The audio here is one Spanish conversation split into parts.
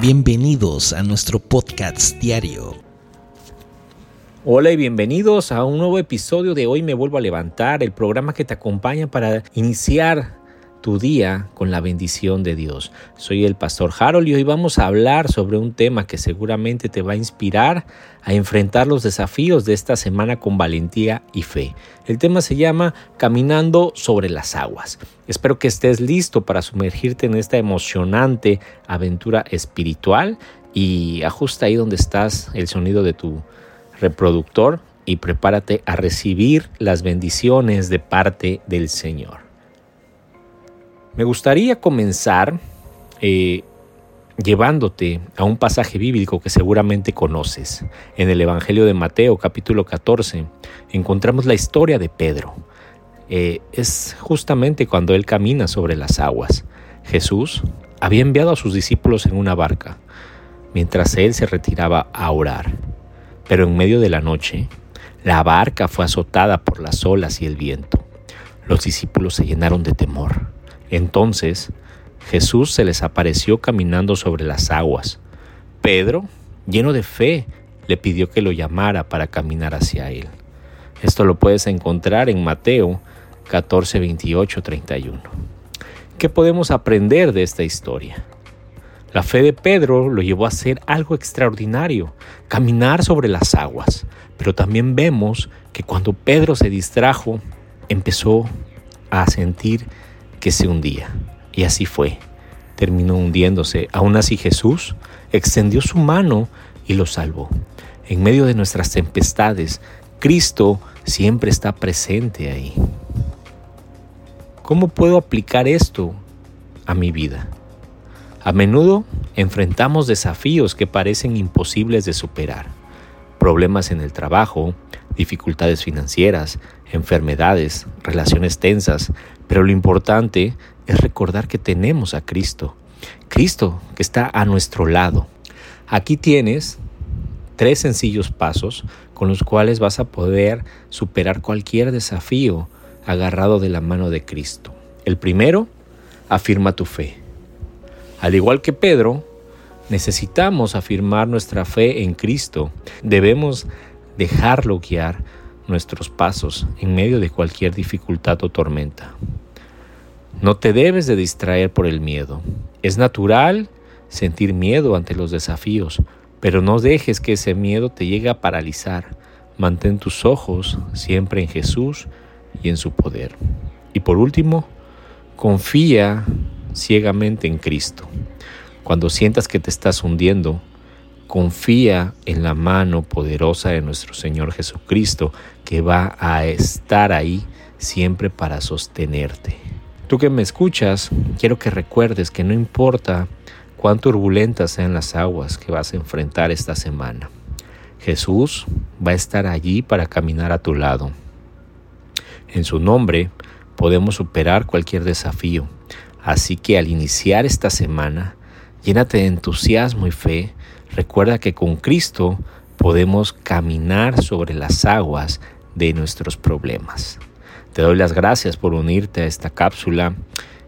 Bienvenidos a nuestro podcast diario. Hola y bienvenidos a un nuevo episodio de Hoy me vuelvo a levantar, el programa que te acompaña para iniciar tu día con la bendición de Dios. Soy el pastor Harold y hoy vamos a hablar sobre un tema que seguramente te va a inspirar a enfrentar los desafíos de esta semana con valentía y fe. El tema se llama Caminando sobre las aguas. Espero que estés listo para sumergirte en esta emocionante aventura espiritual y ajusta ahí donde estás el sonido de tu reproductor y prepárate a recibir las bendiciones de parte del Señor. Me gustaría comenzar eh, llevándote a un pasaje bíblico que seguramente conoces. En el Evangelio de Mateo capítulo 14 encontramos la historia de Pedro. Eh, es justamente cuando él camina sobre las aguas. Jesús había enviado a sus discípulos en una barca, mientras él se retiraba a orar. Pero en medio de la noche, la barca fue azotada por las olas y el viento. Los discípulos se llenaron de temor entonces Jesús se les apareció caminando sobre las aguas. Pedro, lleno de fe, le pidió que lo llamara para caminar hacia él. Esto lo puedes encontrar en Mateo 14, 28, 31. ¿Qué podemos aprender de esta historia? La fe de Pedro lo llevó a hacer algo extraordinario, caminar sobre las aguas. Pero también vemos que cuando Pedro se distrajo, empezó a sentir que se hundía. Y así fue. Terminó hundiéndose. Aún así Jesús extendió su mano y lo salvó. En medio de nuestras tempestades, Cristo siempre está presente ahí. ¿Cómo puedo aplicar esto a mi vida? A menudo enfrentamos desafíos que parecen imposibles de superar. Problemas en el trabajo, dificultades financieras, enfermedades, relaciones tensas, pero lo importante es recordar que tenemos a Cristo, Cristo que está a nuestro lado. Aquí tienes tres sencillos pasos con los cuales vas a poder superar cualquier desafío agarrado de la mano de Cristo. El primero, afirma tu fe. Al igual que Pedro, necesitamos afirmar nuestra fe en Cristo. Debemos dejarlo guiar nuestros pasos en medio de cualquier dificultad o tormenta. No te debes de distraer por el miedo. Es natural sentir miedo ante los desafíos, pero no dejes que ese miedo te llegue a paralizar. Mantén tus ojos siempre en Jesús y en su poder. Y por último, confía ciegamente en Cristo. Cuando sientas que te estás hundiendo, confía en la mano poderosa de nuestro Señor Jesucristo que va a estar ahí siempre para sostenerte. Tú que me escuchas, quiero que recuerdes que no importa cuán turbulentas sean las aguas que vas a enfrentar esta semana. Jesús va a estar allí para caminar a tu lado. En su nombre podemos superar cualquier desafío. Así que al iniciar esta semana, llénate de entusiasmo y fe. Recuerda que con Cristo podemos caminar sobre las aguas de nuestros problemas. Te doy las gracias por unirte a esta cápsula,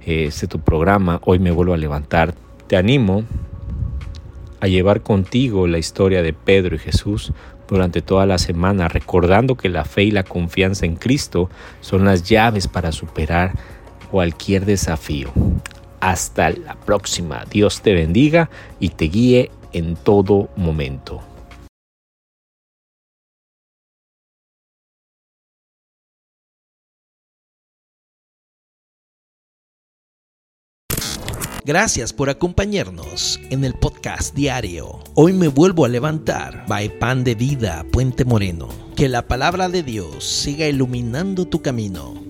este tu programa. Hoy me vuelvo a levantar. Te animo a llevar contigo la historia de Pedro y Jesús durante toda la semana, recordando que la fe y la confianza en Cristo son las llaves para superar cualquier desafío. Hasta la próxima. Dios te bendiga y te guíe en todo momento. Gracias por acompañarnos en el podcast diario. Hoy me vuelvo a levantar. By Pan de Vida, Puente Moreno. Que la palabra de Dios siga iluminando tu camino